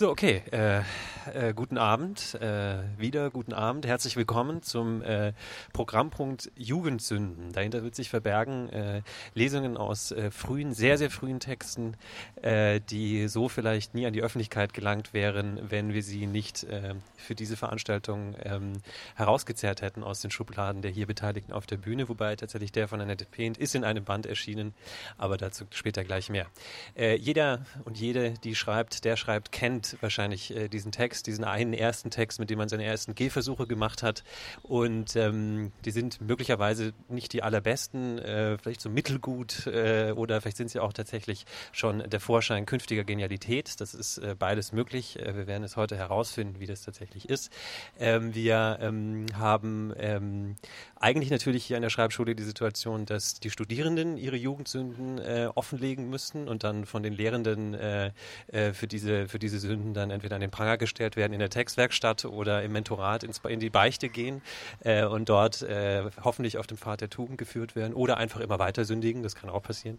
So, okay. Äh, äh, guten Abend. Äh, wieder guten Abend. Herzlich willkommen zum äh, Programmpunkt Jugendsünden. Dahinter wird sich verbergen äh, Lesungen aus äh, frühen, sehr, sehr frühen Texten, die so vielleicht nie an die Öffentlichkeit gelangt wären, wenn wir sie nicht für diese Veranstaltung ähm, herausgezerrt hätten aus den Schubladen der hier Beteiligten auf der Bühne. Wobei tatsächlich der von Annette Pehnt ist in einem Band erschienen, aber dazu später gleich mehr. jeder und jede, die schreibt, der schreibt, kennt wahrscheinlich diesen Text, diesen einen ersten Text, mit dem man seine ersten Gehversuche gemacht hat. Und ähm, die sind möglicherweise nicht die allerbesten, äh, vielleicht so mittelgut äh, oder vielleicht sind sie auch tatsächlich schon der Vorschein künftiger Genialität. Das ist äh, beides möglich. Äh, wir werden es heute herausfinden, wie das tatsächlich ist. Ähm, wir ähm, haben ähm, eigentlich natürlich hier an der Schreibschule die Situation, dass die Studierenden ihre Jugendsünden äh, offenlegen müssen und dann von den Lehrenden äh, für diese für diese Sünden dann entweder an den Pranger gestellt werden in der Textwerkstatt oder im Mentorat ins, in die Beichte gehen äh, und dort äh, hoffentlich auf dem Pfad der Tugend geführt werden oder einfach immer weiter sündigen, das kann auch passieren.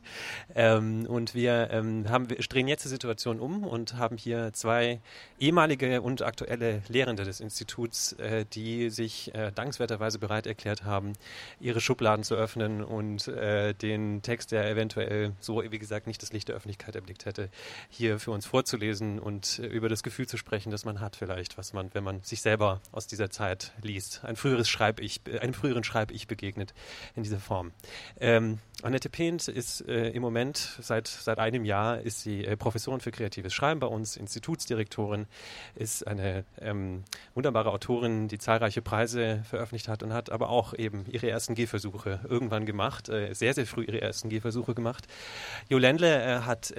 Ähm, und wir ähm, haben wir drehen jetzt die Situation um und haben hier zwei ehemalige und aktuelle Lehrende des Instituts, äh, die sich äh, dankenswerterweise bereit erklärt haben ihre Schubladen zu öffnen und äh, den Text, der eventuell so, wie gesagt, nicht das Licht der Öffentlichkeit erblickt hätte, hier für uns vorzulesen und äh, über das Gefühl zu sprechen, das man hat vielleicht, was man, wenn man sich selber aus dieser Zeit liest. Ein früheres Schreib-Ich, einem früheren Schreib-Ich begegnet in dieser Form. Ähm, Annette Pehnt ist äh, im Moment, seit, seit einem Jahr, ist sie äh, Professorin für kreatives Schreiben bei uns, Institutsdirektorin, ist eine ähm, wunderbare Autorin, die zahlreiche Preise veröffentlicht hat und hat aber auch eben ihre ersten Gehversuche irgendwann gemacht, äh, sehr, sehr früh ihre ersten Gehversuche gemacht. Jo Ländle äh, hat,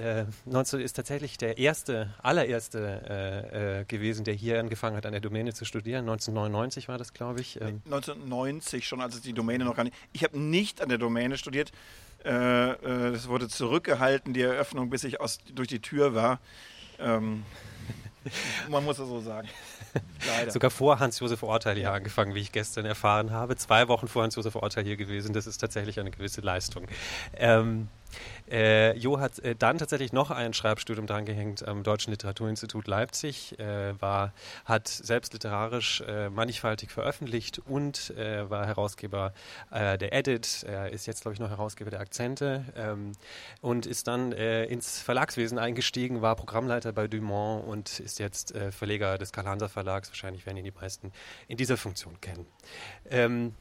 19, äh, ist tatsächlich der erste, allererste äh, gewesen, der hier angefangen hat, an der Domäne zu studieren. 1999 war das, glaube ich. Ähm. 1990 schon, als es die Domäne noch gar nicht. Ich habe nicht an der Domäne studiert. Es wurde zurückgehalten, die Eröffnung, bis ich aus, durch die Tür war. Ähm, man muss es so sagen. Leider. Sogar vor Hans-Josef Orteil hier ja. angefangen, wie ich gestern erfahren habe. Zwei Wochen vor Hans-Josef Orteil hier gewesen. Das ist tatsächlich eine gewisse Leistung. Ähm, äh, Jo hat äh, dann tatsächlich noch ein Schreibstudium drangehängt am Deutschen Literaturinstitut Leipzig, äh, war, hat selbst literarisch äh, mannigfaltig veröffentlicht und äh, war Herausgeber äh, der Edit, er ist jetzt, glaube ich, noch Herausgeber der Akzente ähm, und ist dann ins Verlagswesen eingestiegen, war Programmleiter bei Dumont und ist jetzt Verleger des Karl-Hanser Verlags. Wahrscheinlich werden ihn die meisten in dieser Funktion kennen. Ähm,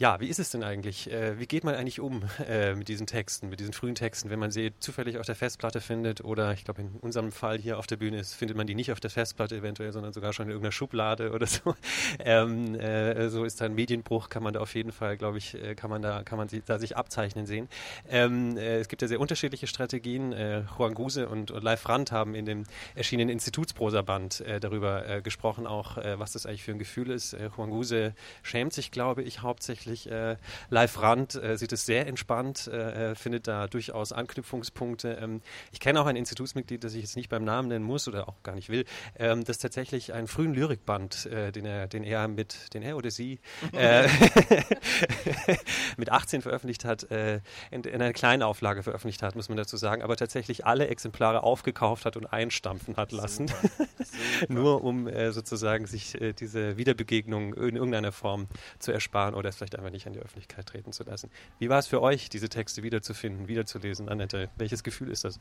ja, wie ist es denn eigentlich? Äh, wie geht man eigentlich um äh, mit diesen Texten, mit diesen frühen Texten, wenn man sie zufällig auf der Festplatte findet oder ich glaube in unserem Fall hier auf der Bühne ist, findet man die nicht auf der Festplatte eventuell, sondern sogar schon in irgendeiner Schublade oder so. Ähm, äh, so ist da ein Medienbruch, kann man da auf jeden Fall, glaube ich, äh, kann man da, kann man sie, da sich abzeichnen sehen. Ähm, äh, es gibt ja sehr unterschiedliche Strategien. Äh, Juan Guse und, und Leif Brandt haben in dem erschienenen Institutsprosaband darüber gesprochen, auch was das eigentlich für ein Gefühl ist. Juan Guse schämt sich, glaube ich, hauptsächlich tatsächlich. Äh, Live Rand äh, sieht es sehr entspannt, äh, findet da durchaus Anknüpfungspunkte. Ähm, ich kenne auch ein Institutsmitglied, das ich jetzt nicht beim Namen nennen muss oder auch gar nicht will, ähm, das tatsächlich einen frühen Lyrikband, äh, den, er, den er mit, den er oder sie äh, mit 18 veröffentlicht hat, äh, in, in einer kleinen Auflage veröffentlicht hat, muss man dazu sagen, aber tatsächlich alle Exemplare aufgekauft hat und einstampfen hat lassen. Super. Super. Nur um sozusagen sich diese Wiederbegegnung in irgendeiner Form zu ersparen oder es vielleicht einfach nicht an die Öffentlichkeit treten zu lassen. Wie war es für euch, diese Texte wiederzufinden, wiederzulesen? Annette, welches Gefühl ist das?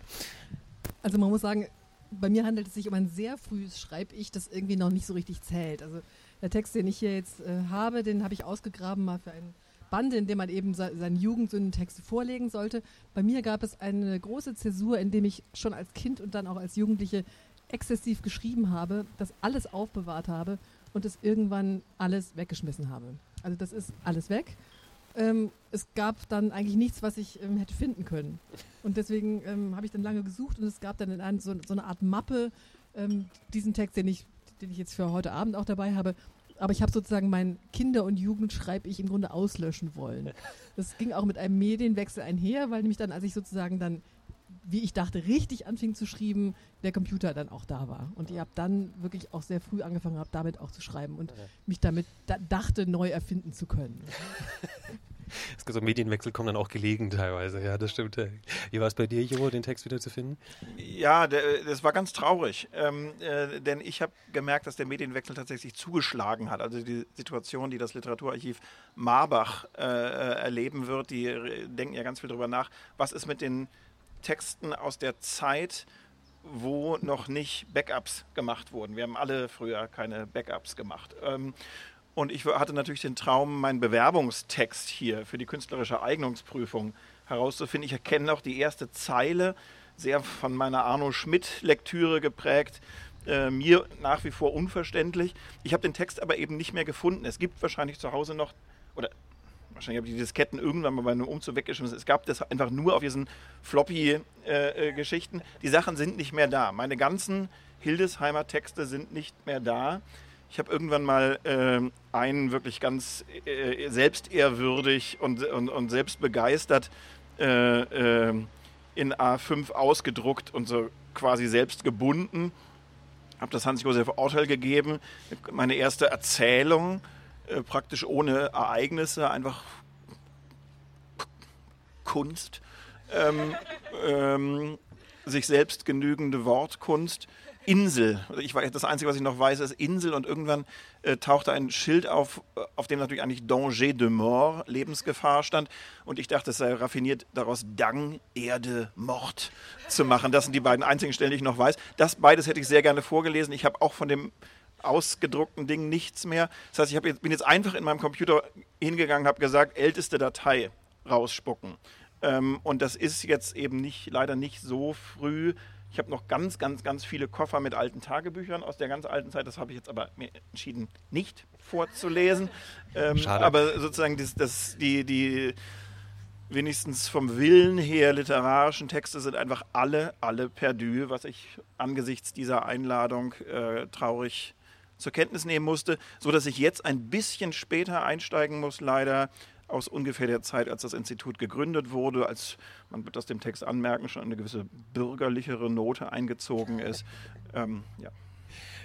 Also man muss sagen, bei mir handelt es sich um ein sehr frühes Schreib-Ich, das irgendwie noch nicht so richtig zählt. Also der Text, den ich hier jetzt äh, habe, den habe ich ausgegraben mal für einen Band, in dem man eben seine Jugendsündentexte vorlegen sollte. Bei mir gab es eine große Zäsur, in dem ich schon als Kind und dann auch als Jugendliche exzessiv geschrieben habe, das alles aufbewahrt habe und es irgendwann alles weggeschmissen habe. Also das ist alles weg. Ähm, es gab dann eigentlich nichts, was ich ähm, hätte finden können. Und deswegen ähm, habe ich dann lange gesucht und es gab dann in so, so, eine Art Mappe ähm, diesen Text, den ich, den ich jetzt für heute Abend auch dabei habe. Aber ich habe sozusagen mein Kinder- und Jugendschreib ich im Grunde auslöschen wollen. Das ging auch mit einem Medienwechsel einher, weil nämlich dann, als ich sozusagen dann wie ich dachte, richtig anfing zu schreiben, der Computer dann auch da war. Und ich habe dann wirklich auch sehr früh angefangen, habe damit auch zu schreiben und mich damit da dachte, neu erfinden zu können. So Medienwechsel kommen dann auch gelegen teilweise, ja, das stimmt. Wie war es bei dir, Jo, den Text wieder zu finden? Ja, der, das war ganz traurig, ähm, äh, denn ich habe gemerkt, dass der Medienwechsel tatsächlich zugeschlagen hat. Also die Situation, die das Literaturarchiv Marbach äh, äh erleben wird, die äh, denken ja ganz viel darüber nach, was ist mit den Texten aus der Zeit, wo noch nicht Backups gemacht wurden. Wir haben alle früher keine Backups gemacht. Ähm, und ich hatte natürlich den Traum, meinen Bewerbungstext hier für die künstlerische Eignungsprüfung herauszufinden. Ich erkenne auch die erste Zeile, sehr von meiner Arno Schmidt-Lektüre geprägt. Äh, mir nach wie vor unverständlich. Ich habe den Text aber eben nicht mehr gefunden. Es gibt wahrscheinlich zu Hause noch, oder wahrscheinlich habe ich die Disketten irgendwann mal bei einem Umzug weggeschmissen. Es gab das einfach nur auf diesen Floppy-Geschichten. Äh, äh, die Sachen sind nicht mehr da. Meine ganzen Hildesheimer Texte sind nicht mehr da. Ich habe irgendwann mal äh, einen wirklich ganz äh, selbstehrwürdig und, und, und selbstbegeistert äh, äh in A5 ausgedruckt und so quasi selbst gebunden. Habe das Hans-Josef Ortel gegeben. Meine erste Erzählung, äh, praktisch ohne Ereignisse, einfach Kunst. Ähm, ähm, sich selbst genügende Wortkunst. Insel. Ich weiß, das Einzige, was ich noch weiß, ist Insel und irgendwann äh, tauchte ein Schild auf, auf dem natürlich eigentlich Danger de Mort, Lebensgefahr stand. Und ich dachte, es sei raffiniert, daraus Dang, Erde, Mord zu machen. Das sind die beiden einzigen Stellen, die ich noch weiß. Das beides hätte ich sehr gerne vorgelesen. Ich habe auch von dem ausgedruckten Ding nichts mehr. Das heißt, ich jetzt, bin jetzt einfach in meinem Computer hingegangen, habe gesagt, älteste Datei rausspucken. Ähm, und das ist jetzt eben nicht, leider nicht so früh ich habe noch ganz, ganz, ganz viele Koffer mit alten Tagebüchern aus der ganz alten Zeit. Das habe ich jetzt aber mir entschieden, nicht vorzulesen. Ähm, Schade. Aber sozusagen das, das, die, die wenigstens vom Willen her literarischen Texte sind einfach alle, alle perdu, was ich angesichts dieser Einladung äh, traurig zur Kenntnis nehmen musste, so dass ich jetzt ein bisschen später einsteigen muss, leider aus ungefähr der Zeit, als das Institut gegründet wurde, als man wird das dem Text anmerken, schon eine gewisse bürgerlichere Note eingezogen ist. Ähm, ja.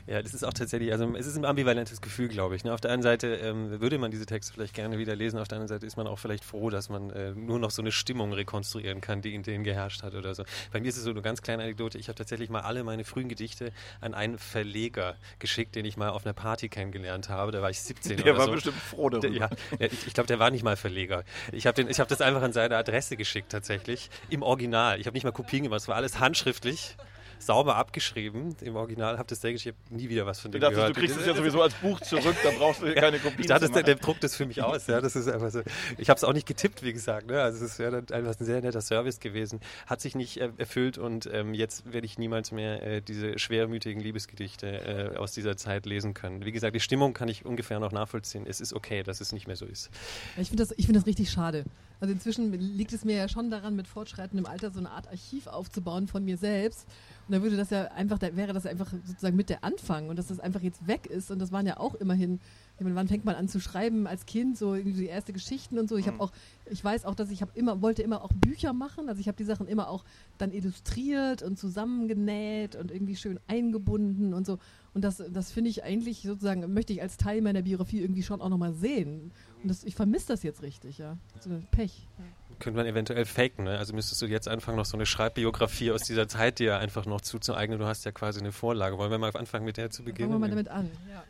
Ja, das ist auch tatsächlich, also es ist ein ambivalentes Gefühl, glaube ich. Ne? Auf der einen Seite ähm, würde man diese Texte vielleicht gerne wieder lesen, auf der anderen Seite ist man auch vielleicht froh, dass man äh, nur noch so eine Stimmung rekonstruieren kann, die in denen geherrscht hat oder so. Bei mir ist es so eine ganz kleine Anekdote. Ich habe tatsächlich mal alle meine frühen Gedichte an einen Verleger geschickt, den ich mal auf einer Party kennengelernt habe. Da war ich 17 der oder war so. bestimmt froh darüber. Der, ja, ich, ich glaube, der war nicht mal Verleger. Ich habe hab das einfach an seine Adresse geschickt tatsächlich, im Original. Ich habe nicht mal Kopien gemacht, es war alles handschriftlich sauber abgeschrieben im Original, habe das sehr geschrieben, nie wieder was von dem dachtest, gehört. Du kriegst es ja sowieso als Buch zurück, da brauchst du keine Kopien Ich dachte, der, der druckt das für mich aus. Ja, das ist einfach so. Ich habe es auch nicht getippt, wie gesagt. Ne? Also es wäre einfach ein sehr netter Service gewesen. Hat sich nicht äh, erfüllt und ähm, jetzt werde ich niemals mehr äh, diese schwermütigen Liebesgedichte äh, aus dieser Zeit lesen können. Wie gesagt, die Stimmung kann ich ungefähr noch nachvollziehen. Es ist okay, dass es nicht mehr so ist. Ich finde das, find das richtig schade. Also inzwischen liegt es mir ja schon daran, mit fortschreitendem Alter so eine Art Archiv aufzubauen von mir selbst und da würde das ja einfach, da wäre das einfach sozusagen mit der Anfang und dass das einfach jetzt weg ist. Und das waren ja auch immerhin, ich meine, wann fängt man an zu schreiben als Kind, so irgendwie die erste Geschichten und so. Ich habe mhm. auch, ich weiß auch, dass ich habe immer, wollte immer auch Bücher machen. Also ich habe die Sachen immer auch dann illustriert und zusammengenäht und irgendwie schön eingebunden und so. Und das, das finde ich eigentlich sozusagen, möchte ich als Teil meiner Biografie irgendwie schon auch nochmal sehen. Und das, ich vermisse das jetzt richtig, ja. So Pech. Ja könnte man eventuell faken. Ne? Also müsstest du jetzt anfangen, noch so eine Schreibbiografie aus dieser Zeit dir einfach noch zuzueignen. Du hast ja quasi eine Vorlage. Wollen wir mal anfangen, mit der zu beginnen? Fangen wir mal damit an, ja.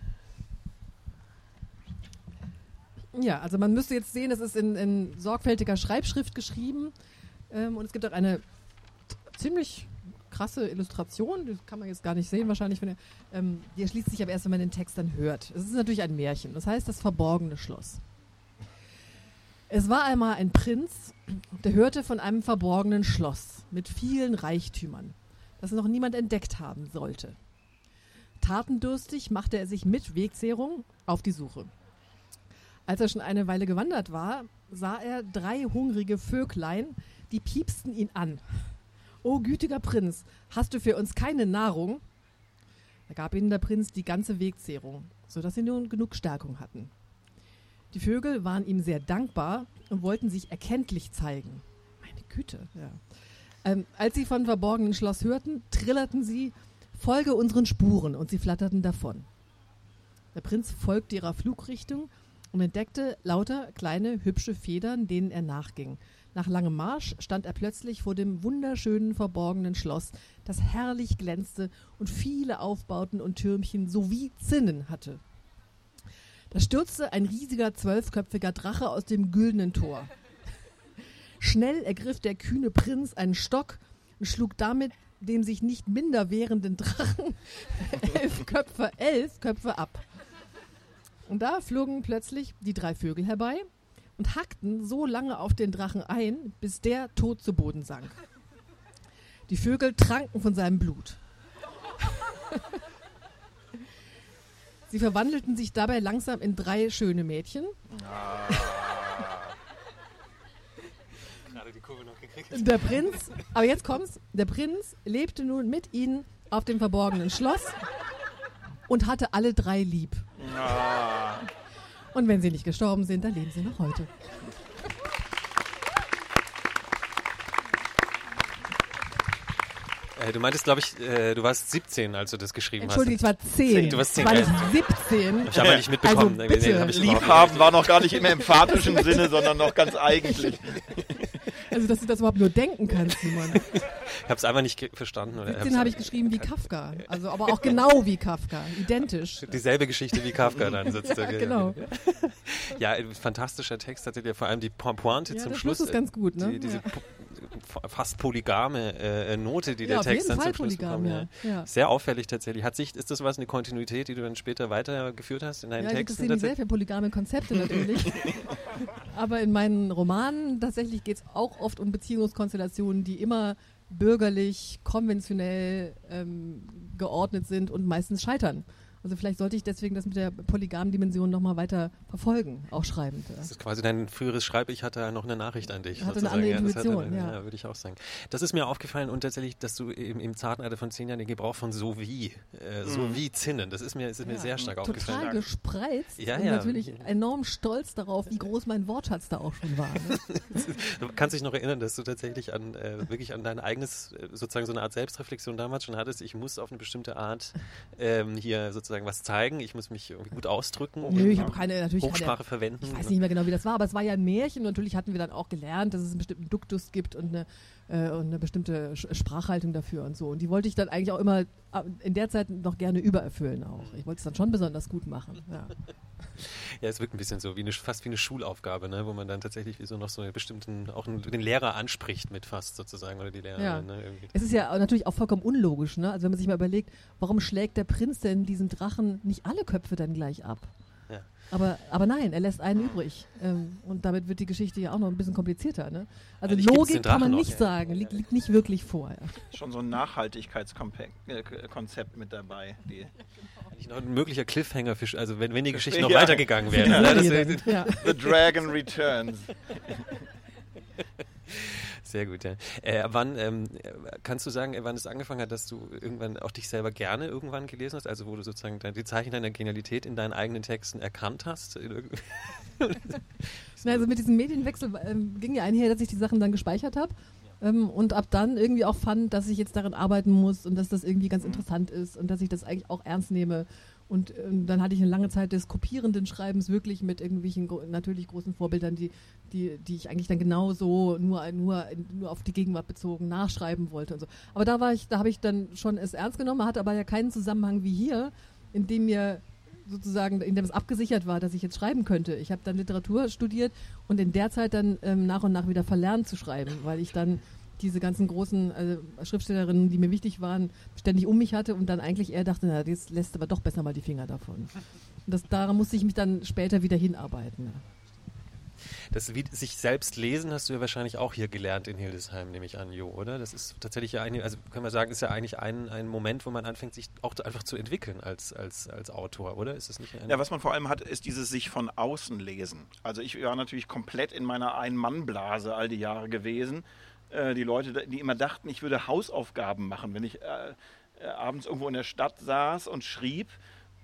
Ja, also man müsste jetzt sehen, es ist in, in sorgfältiger Schreibschrift geschrieben ähm, und es gibt auch eine ziemlich krasse Illustration, die kann man jetzt gar nicht sehen wahrscheinlich, wenn er, ähm, die erschließt sich aber erst, wenn man den Text dann hört. Es ist natürlich ein Märchen, das heißt das verborgene Schloss. Es war einmal ein Prinz, der hörte von einem verborgenen Schloss mit vielen Reichtümern, das noch niemand entdeckt haben sollte. Tatendurstig machte er sich mit Wegzehrung auf die Suche. Als er schon eine Weile gewandert war, sah er drei hungrige Vöglein, die piepsten ihn an. O gütiger Prinz, hast du für uns keine Nahrung? Da gab ihnen der Prinz die ganze Wegzehrung, sodass sie nun genug Stärkung hatten. Die Vögel waren ihm sehr dankbar und wollten sich erkenntlich zeigen. Meine Güte, ja. Ähm, als sie von verborgenen Schloss hörten, trillerten sie, folge unseren Spuren und sie flatterten davon. Der Prinz folgte ihrer Flugrichtung und entdeckte lauter kleine, hübsche Federn, denen er nachging. Nach langem Marsch stand er plötzlich vor dem wunderschönen verborgenen Schloss, das herrlich glänzte und viele Aufbauten und Türmchen sowie Zinnen hatte. Da stürzte ein riesiger zwölfköpfiger Drache aus dem güldenen Tor. Schnell ergriff der kühne Prinz einen Stock und schlug damit dem sich nicht minder wehrenden Drachen elf Köpfe, elf Köpfe ab. Und da flogen plötzlich die drei Vögel herbei und hackten so lange auf den Drachen ein, bis der tot zu Boden sank. Die Vögel tranken von seinem Blut. Sie verwandelten sich dabei langsam in drei schöne Mädchen. Gerade die Kurve noch gekriegt. Der Prinz, aber jetzt kommt's, der Prinz lebte nun mit ihnen auf dem verborgenen Schloss und hatte alle drei lieb. Ah. Und wenn sie nicht gestorben sind, dann leben sie noch heute. Äh, du meintest, glaube ich, äh, du warst 17, als du das geschrieben Entschuldige, ich hast. war 10. Du warst 10, Ich war ja. nicht 17. Ich habe aber nicht mitbekommen. Also bitte. hab ich überhaupt Liebhaben war noch gar nicht im emphatischen Sinne, sondern noch ganz eigentlich. Also, dass du das überhaupt nur denken kannst, Simon. Ich habe es einfach nicht verstanden. Oder 17 habe ich geschrieben wie Kafka. Also, aber auch genau wie Kafka. Identisch. Dieselbe Geschichte wie Kafka dann sozusagen. Genau. Ja, fantastischer Text hatte der vor allem die Po- Pointe Ja, zum Schluss. Schluss ist ganz gut, ne? Die, diese Ja. fast polygame äh, Note, die Ja, der Text dann Fall zum Schluss polygam, bekommt. ja. Ja. Sehr auffällig tatsächlich. Hat sich, ist das was, eine Kontinuität, die du dann später weitergeführt hast in deinen Ja, Texten? interessiere mich sehr für polygame Konzepte natürlich. Aber in meinen Romanen tatsächlich geht es auch oft um Beziehungskonstellationen, die immer bürgerlich, konventionell ähm, geordnet sind und meistens scheitern. Also vielleicht sollte ich deswegen das mit der polygamen Dimension nochmal weiter verfolgen, auch schreibend. ja. Das ist quasi dein früheres Schreib, ich hatte noch eine Nachricht an dich. Hatte eine sozusagen. andere ja, das Intuition, eine- ja. würde ich auch sagen. Das ist mir aufgefallen und tatsächlich, dass du im, im zarten Alter von zehn Jahren den Gebrauch von so wie, äh, so wie Zinnen, das ist mir, ist mir Ja, sehr stark Total aufgefallen. gespreizt Ja, und ja. natürlich enorm stolz darauf, wie groß mein Wortschatz da auch schon war. Ne? Du kannst dich noch erinnern, dass du tatsächlich an, äh, wirklich an dein eigenes, äh, sozusagen so eine Art Selbstreflexion damals schon hattest. Ich muss auf eine bestimmte Art ähm, hier sozusagen was zeigen. Ich muss mich irgendwie gut ausdrücken. Nö, ich habe keine, natürlich keine, Hochsprache verwenden. Ich weiß nicht mehr genau, wie das war, aber es war ja ein Märchen und natürlich hatten wir dann auch gelernt, dass es einen bestimmten Duktus gibt und eine, äh, und eine bestimmte Sprachhaltung dafür und so. Und die wollte ich dann eigentlich auch immer äh, in der Zeit noch gerne übererfüllen auch. Ich wollte es dann schon besonders gut machen. Ja. Ja, es wirkt ein bisschen so, wie eine, fast wie eine Schulaufgabe, ne? wo man dann tatsächlich wie so noch so einen bestimmten, auch einen, den Lehrer anspricht mit fast sozusagen oder die Lehrerin. Ja. Ne? Es ist ja natürlich auch vollkommen unlogisch, ne? Also wenn man sich mal überlegt, warum schlägt der Prinz denn diesem Drachen nicht alle Köpfe dann gleich ab? Ja. Aber, aber nein, er lässt einen übrig. Ähm, und damit wird die Geschichte ja auch noch ein bisschen komplizierter. Ne? Also Eigentlich Logik kann man noch, nicht ja. sagen, liegt, liegt nicht wirklich vor. Ja. Schon so ein Nachhaltigkeitskonzept mit dabei. Die Eigentlich noch ein möglicher Cliffhanger, für, also wenn, wenn die Geschichte noch Ja. weitergegangen wäre. ne? The Dragon Returns. Sehr gut, ja. Äh, wann, ähm, äh, kannst du sagen, äh, wann es angefangen hat, dass du irgendwann auch dich selber gerne irgendwann gelesen hast? Also wo du sozusagen dein, die Zeichen deiner Genialität in deinen eigenen Texten erkannt hast? Na, also mit diesem Medienwechsel ähm, ging ja einher, dass ich die Sachen dann gespeichert habe. Ähm, und ab dann irgendwie auch fand, dass ich jetzt daran arbeiten muss und dass das irgendwie ganz interessant ist und dass ich das eigentlich auch ernst nehme. Und ähm, dann hatte ich eine lange Zeit des kopierenden Schreibens wirklich mit irgendwelchen gro natürlich großen Vorbildern, die, die, die ich eigentlich dann genauso nur, nur, nur auf die Gegenwart bezogen nachschreiben wollte und so. Aber da war ich, da habe ich dann schon es ernst genommen, hatte aber ja keinen Zusammenhang wie hier, in dem mir sozusagen, in dem es abgesichert war, dass ich jetzt schreiben könnte. Ich habe dann Literatur studiert und in der Zeit dann ähm, nach und nach wieder verlernt zu schreiben, weil ich dann diese ganzen großen also Schriftstellerinnen, die mir wichtig waren, ständig um mich hatte und dann eigentlich eher dachte, na, jetzt lässt aber doch besser mal die Finger davon. Und das, daran musste ich mich dann später wieder hinarbeiten. Das wie, sich selbst lesen hast du ja wahrscheinlich auch hier gelernt in Hildesheim, nehme ich an, Jo, oder? Das ist tatsächlich ja eine, also können wir sagen, ist ja eigentlich ein, ein Moment, wo man anfängt, sich auch einfach zu entwickeln als, als, als Autor, oder? Ist es nicht ein Ja, was man vor allem hat, ist dieses sich von außen lesen. Also ich war natürlich komplett in meiner Ein-Mann-Blase all die Jahre gewesen. Äh, die Leute, die immer dachten, ich würde Hausaufgaben machen, wenn ich äh, äh, abends irgendwo in der Stadt saß und schrieb.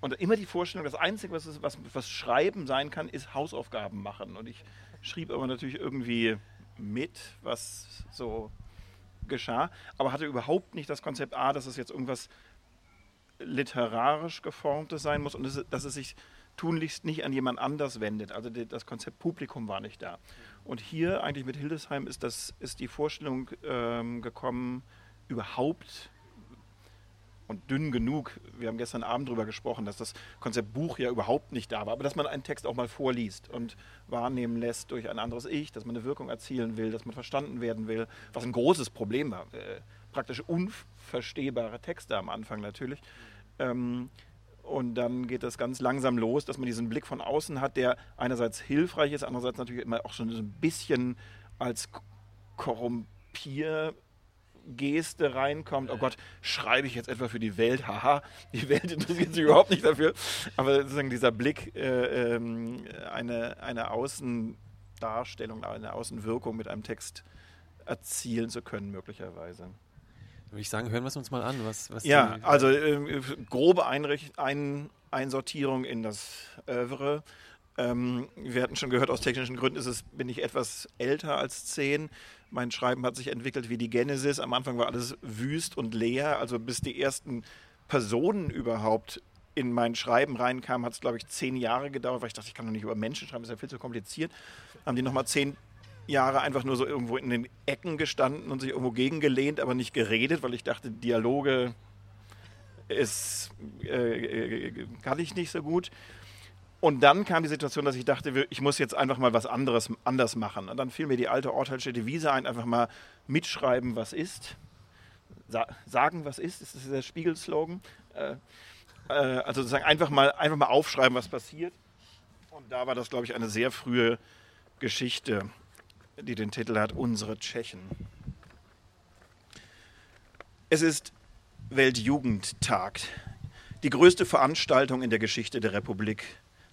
Und immer die Vorstellung, das Einzige, was, es- was, was Schreiben sein kann, ist Hausaufgaben machen. Und ich schrieb aber natürlich irgendwie mit, was so geschah, aber hatte überhaupt nicht das Konzept A, dass es jetzt irgendwas literarisch geformtes sein muss und dass es sich tunlichst nicht an jemand anders wendet. Also das Konzept Publikum war nicht da. Und hier eigentlich mit Hildesheim ist, das, ist die Vorstellung ähm, gekommen, überhaupt und dünn genug, wir haben gestern Abend darüber gesprochen, dass das Konzept Buch ja überhaupt nicht da war, aber dass man einen Text auch mal vorliest und wahrnehmen lässt durch ein anderes Ich, dass man eine Wirkung erzielen will, dass man verstanden werden will, was ein großes Problem war. Äh, praktisch unverstehbare Texte am Anfang natürlich. Ähm, und dann geht das ganz langsam los, dass man diesen Blick von außen hat, der einerseits hilfreich ist, andererseits natürlich immer auch schon so ein bisschen als Korrumpier Geste reinkommt. Oh Gott, schreibe ich jetzt etwa für die Welt? Haha, die Welt interessiert sich überhaupt nicht dafür. Aber sozusagen dieser Blick, äh, ähm, eine, eine Außendarstellung, eine Außenwirkung mit einem Text erzielen zu können, möglicherweise. Würde ich sagen, hören wir es uns mal an. Was, was ja, also äh, grobe Einricht ein Einsortierung in das Övre. Ähm, wir hatten schon gehört, aus technischen Gründen ist es, bin ich etwas älter als zehn. Mein Schreiben hat sich entwickelt wie die Genesis. Am Anfang war alles wüst und leer. Also bis die ersten Personen überhaupt in mein Schreiben reinkamen, hat es, glaube ich, zehn Jahre gedauert, weil ich dachte, ich kann doch nicht über Menschen schreiben, das ist ja viel zu kompliziert. Haben die nochmal zehn Jahre einfach nur so irgendwo in den Ecken gestanden und sich irgendwo gegengelehnt, aber nicht geredet, weil ich dachte, Dialoge ist, äh, äh kann ich nicht so gut. Und dann kam die Situation, dass ich dachte, ich muss jetzt einfach mal was anderes anders machen. Und dann fiel mir die alte Orthalsstädte Wiese ein, einfach mal mitschreiben, was ist. Sa sagen, was ist, das ist der Spiegelslogan. Äh, äh, also sozusagen einfach mal, einfach mal aufschreiben, was passiert. Und da war das, glaube ich, eine sehr frühe Geschichte, die den Titel hat, Unsere Tschechen. Es ist Weltjugendtag, die größte Veranstaltung in der Geschichte der Republik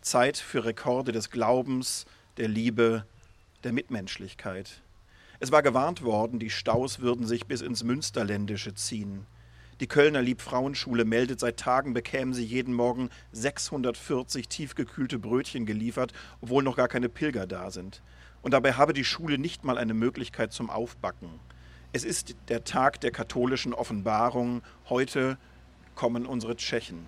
Zeit für Rekorde des Glaubens, der Liebe, der Mitmenschlichkeit. Es war gewarnt worden, die Staus würden sich bis ins Münsterländische ziehen. Die Kölner Liebfrauenschule meldet, seit Tagen bekämen sie jeden Morgen 640 tiefgekühlte Brötchen geliefert, obwohl noch gar keine Pilger da sind. Und dabei habe die Schule nicht mal eine Möglichkeit zum Aufbacken. Es ist der Tag der katholischen Offenbarung. Heute kommen unsere Tschechen.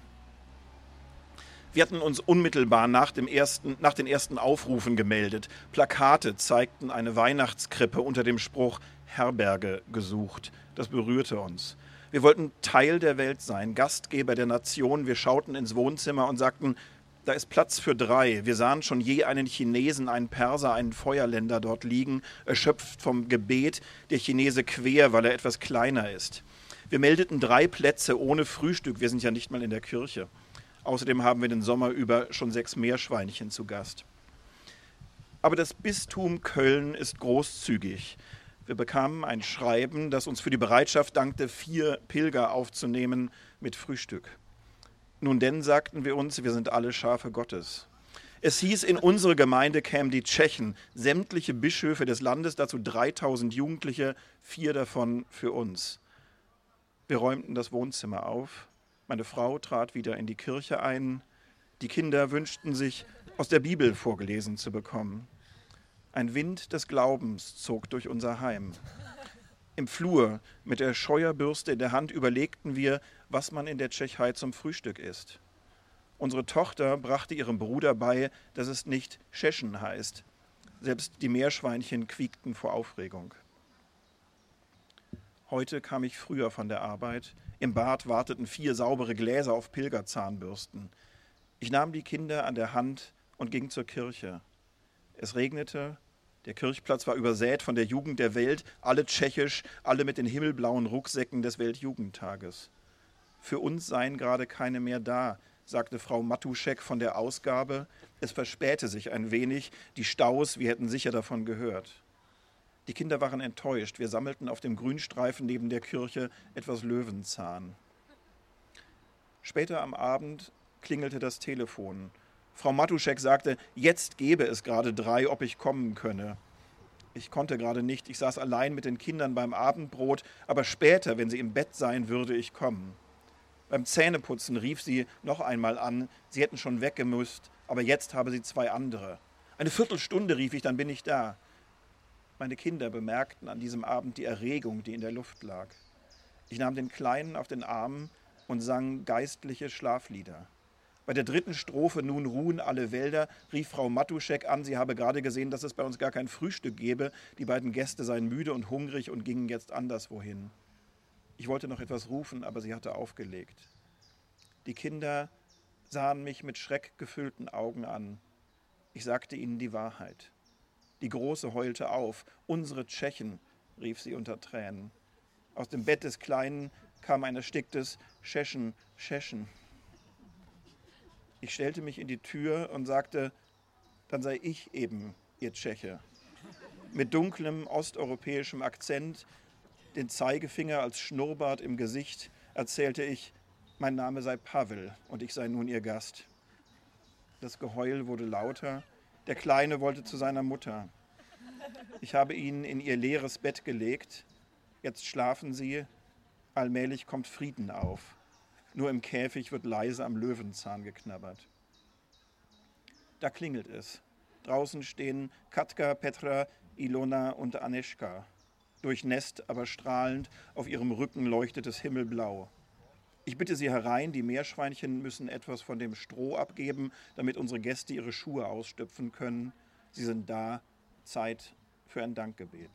Wir hatten uns unmittelbar nach, dem ersten, nach den ersten Aufrufen gemeldet. Plakate zeigten eine Weihnachtskrippe unter dem Spruch Herberge gesucht. Das berührte uns. Wir wollten Teil der Welt sein, Gastgeber der Nation. Wir schauten ins Wohnzimmer und sagten, da ist Platz für drei. Wir sahen schon je einen Chinesen, einen Perser, einen Feuerländer dort liegen, erschöpft vom Gebet, der Chinese quer, weil er etwas kleiner ist. Wir meldeten drei Plätze ohne Frühstück. Wir sind ja nicht mal in der Kirche. Außerdem haben wir den Sommer über schon sechs Meerschweinchen zu Gast. Aber das Bistum Köln ist großzügig. Wir bekamen ein Schreiben, das uns für die Bereitschaft dankte, vier Pilger aufzunehmen mit Frühstück. Nun denn, sagten wir uns, wir sind alle Schafe Gottes. Es hieß, in unsere Gemeinde kämen die Tschechen, sämtliche Bischöfe des Landes, dazu 3000 Jugendliche, vier davon für uns. Wir räumten das Wohnzimmer auf meine Frau trat wieder in die Kirche ein. Die Kinder wünschten sich, aus der Bibel vorgelesen zu bekommen. Ein Wind des Glaubens zog durch unser Heim. Im Flur mit der Scheuerbürste in der Hand überlegten wir, was man in der Tschechei zum Frühstück isst. Unsere Tochter brachte ihrem Bruder bei, dass es nicht Scheschen heißt. Selbst die Meerschweinchen quiekten vor Aufregung. Heute kam ich früher von der Arbeit. Im Bad warteten vier saubere Gläser auf Pilgerzahnbürsten. Ich nahm die Kinder an der Hand und ging zur Kirche. Es regnete, der Kirchplatz war übersät von der Jugend der Welt, alle tschechisch, alle mit den himmelblauen Rucksäcken des Weltjugendtages. Für uns seien gerade keine mehr da, sagte Frau Matuschek von der Ausgabe. Es verspäte sich ein wenig, die Staus, wir hätten sicher davon gehört. Die Kinder waren enttäuscht. Wir sammelten auf dem Grünstreifen neben der Kirche etwas Löwenzahn. Später am Abend klingelte das Telefon. Frau Matuschek sagte, jetzt gebe es gerade drei, ob ich kommen könne. Ich konnte gerade nicht, ich saß allein mit den Kindern beim Abendbrot, aber später, wenn sie im Bett seien, würde ich kommen. Beim Zähneputzen rief sie noch einmal an, sie hätten schon weggemüsst, aber jetzt habe sie zwei andere. Eine Viertelstunde rief ich, dann bin ich da. Meine Kinder bemerkten an diesem Abend die Erregung, die in der Luft lag. Ich nahm den Kleinen auf den Arm und sang geistliche Schlaflieder. Bei der dritten Strophe Nun ruhen alle Wälder rief Frau Matuschek an, sie habe gerade gesehen, dass es bei uns gar kein Frühstück gebe. Die beiden Gäste seien müde und hungrig und gingen jetzt anderswohin. Ich wollte noch etwas rufen, aber sie hatte aufgelegt. Die Kinder sahen mich mit schreckgefüllten Augen an. Ich sagte ihnen die Wahrheit. Die Große heulte auf. Unsere Tschechen, rief sie unter Tränen. Aus dem Bett des Kleinen kam ein ersticktes Scheschen, Scheschen. Ich stellte mich in die Tür und sagte, dann sei ich eben Ihr Tscheche. Mit dunklem osteuropäischem Akzent, den Zeigefinger als Schnurrbart im Gesicht, erzählte ich, mein Name sei Pavel und ich sei nun Ihr Gast. Das Geheul wurde lauter, der Kleine wollte zu seiner Mutter. Ich habe ihn in ihr leeres Bett gelegt, jetzt schlafen sie, allmählich kommt Frieden auf. Nur im Käfig wird leise am Löwenzahn geknabbert. Da klingelt es. Draußen stehen Katka, Petra, Ilona und Aneschka. Durchnässt, aber strahlend, auf ihrem Rücken leuchtet es himmelblau. Ich bitte Sie herein, die Meerschweinchen müssen etwas von dem Stroh abgeben, damit unsere Gäste ihre Schuhe ausstüpfen können. Sie sind da, Zeit für ein Dankgebet.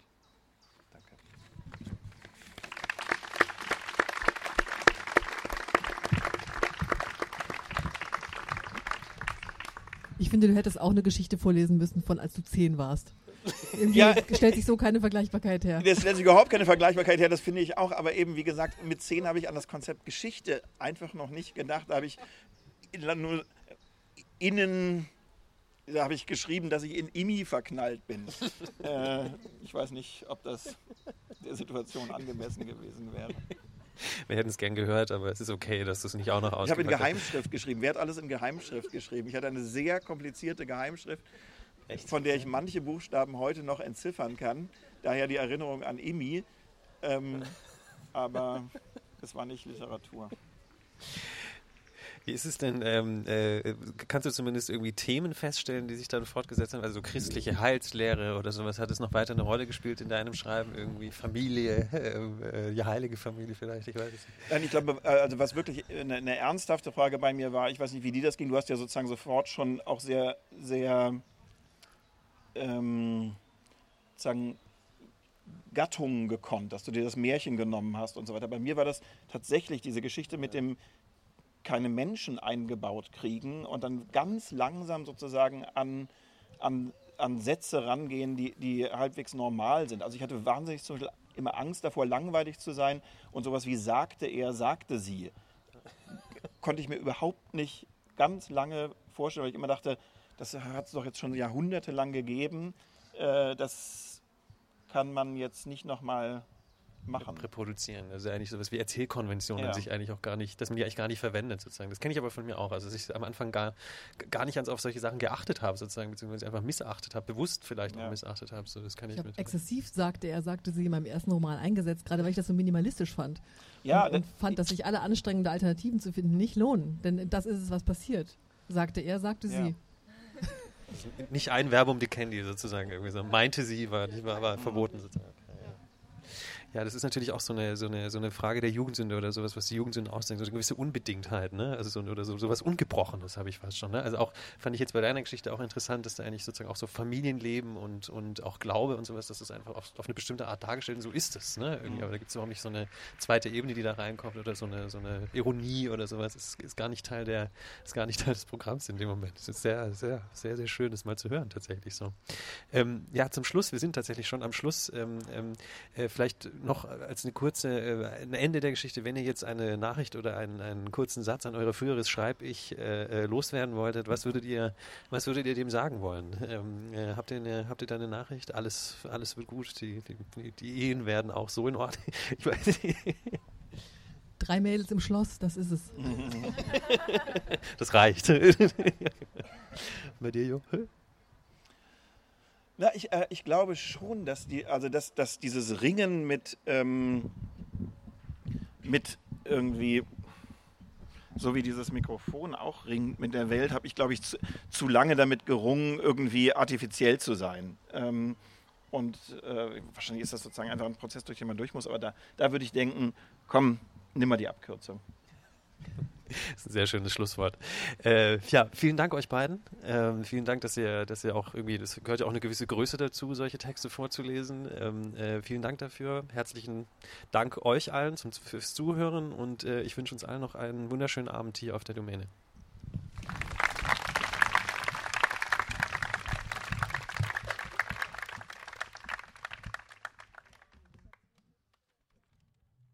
Ich finde, du hättest auch eine Geschichte vorlesen müssen, von als du zehn warst. Irgendwie ja, stellt sich so keine Vergleichbarkeit her. Das stellt sich überhaupt keine Vergleichbarkeit her, das finde ich auch. Aber eben, wie gesagt, mit zehn habe ich an das Konzept Geschichte einfach noch nicht gedacht. Da habe ich nur innen, da habe ich geschrieben, dass ich in Imi verknallt bin. äh, ich weiß nicht, ob das der Situation angemessen gewesen wäre. Wir hätten es gern gehört, aber es ist okay, dass du es nicht auch noch ausgepackt Ich habe in Geheimschrift geschrieben. Wer hat alles in Geheimschrift geschrieben? Ich hatte eine sehr komplizierte Geheimschrift, Echt? von der ich manche Buchstaben heute noch entziffern kann. Daher die Erinnerung an Imi. Ähm, aber es war nicht Literatur. Wie ist es denn, ähm, äh, kannst du zumindest irgendwie Themen feststellen, die sich dann fortgesetzt haben? Also christliche Heilslehre oder sowas, hat es noch weiter eine Rolle gespielt in deinem Schreiben? Irgendwie Familie, äh, die heilige Familie vielleicht, ich weiß es nicht. Nein, ich glaube, äh, also was wirklich eine, eine, ernsthafte Frage bei mir war, ich weiß nicht, wie die das ging, du hast ja sozusagen sofort schon auch sehr, sehr, ähm, sozusagen Gattungen gekonnt, dass du dir das Märchen genommen hast und so weiter. Bei mir war das tatsächlich diese Geschichte mit dem keine Menschen eingebaut kriegen und dann ganz langsam sozusagen an, an, an Sätze rangehen, die, die halbwegs normal sind. Also ich hatte wahnsinnig zum Beispiel immer Angst davor, langweilig zu sein und sowas wie sagte er, sagte sie, konnte ich mir überhaupt nicht ganz lange vorstellen, weil ich immer dachte, das hat es doch jetzt schon jahrhundertelang gegeben. Äh, das kann man jetzt nicht nochmal machen. Reproduzieren. Also eigentlich sowas wie Erzählkonventionen ja. sich eigentlich auch gar nicht, dass man die eigentlich gar nicht verwendet sozusagen. Das kenne ich aber von mir auch. Also dass ich am Anfang gar, gar nicht ganz auf solche Sachen geachtet habe sozusagen, beziehungsweise einfach missachtet habe, bewusst vielleicht ja. auch missachtet habe. So, das kann ich, ich mit. Exzessiv sagte er, sagte sie in meinem ersten Roman eingesetzt, gerade weil ich das so minimalistisch fand. Ja, und, und fand, dass sich alle anstrengende Alternativen zu finden nicht lohnen. Denn das ist es, was passiert. Sagte er, sagte ja. sie. Nicht ein Verbum die Candy sozusagen irgendwie so. Meinte sie, war, war, war verboten sozusagen. Ja, das ist natürlich auch so eine, so eine, so eine Frage der Jugendsünde oder sowas, was die Jugendsünde ausdenkt, so eine gewisse Unbedingtheit, ne? Also so, oder so, sowas Ungebrochenes habe ich fast schon. Ne? Also auch, fand ich jetzt bei deiner Geschichte auch interessant, dass da eigentlich sozusagen auch so Familienleben und, und auch Glaube und sowas, dass das einfach auf, auf eine bestimmte Art dargestellt und so ist es, ne? Irgendwie, aber da gibt es überhaupt nicht so eine zweite Ebene, die da reinkommt oder so eine, so eine Ironie oder sowas. Das ist, ist gar nicht Teil der, ist gar nicht Teil des Programms in dem Moment. Das ist sehr, sehr, sehr, sehr schön, das mal zu hören, tatsächlich so. Ähm, ja, zum Schluss, wir sind tatsächlich schon am Schluss, ähm, ähm, äh, vielleicht noch als eine kurze, äh, ein Ende der Geschichte, wenn ihr jetzt eine Nachricht oder einen, einen kurzen Satz an eure früheres Schreib-Ich äh, äh, loswerden wolltet, was würdet ihr, was würdet ihr dem sagen wollen? Ähm, äh, habt, ihr eine, habt ihr da eine Nachricht? Alles, alles wird gut, die, die, die Ehen werden auch so in Ordnung. Ich weiß nicht. Drei Mädels im Schloss, das ist es. das reicht. Bei dir, Jo? Na, ich, äh, ich glaube schon, dass, die, also dass, dass dieses Ringen mit, ähm, mit irgendwie, so wie dieses Mikrofon auch ringt mit der Welt, habe ich, glaube ich, zu, zu, lange damit gerungen, irgendwie artifiziell zu sein. Ähm, und äh, wahrscheinlich ist das sozusagen einfach ein Prozess, durch den man durch muss, aber da, da würde ich denken, komm, nimm mal die Abkürzung. Das ist ein sehr schönes Schlusswort. Äh, ja, vielen Dank euch beiden. Ähm, vielen Dank, dass ihr, dass ihr auch irgendwie, das gehört ja auch eine gewisse Größe dazu, solche Texte vorzulesen. Ähm, äh, vielen Dank dafür. Herzlichen Dank euch allen zum, fürs Zuhören und äh, ich wünsche uns allen noch einen wunderschönen Abend hier auf der Domäne.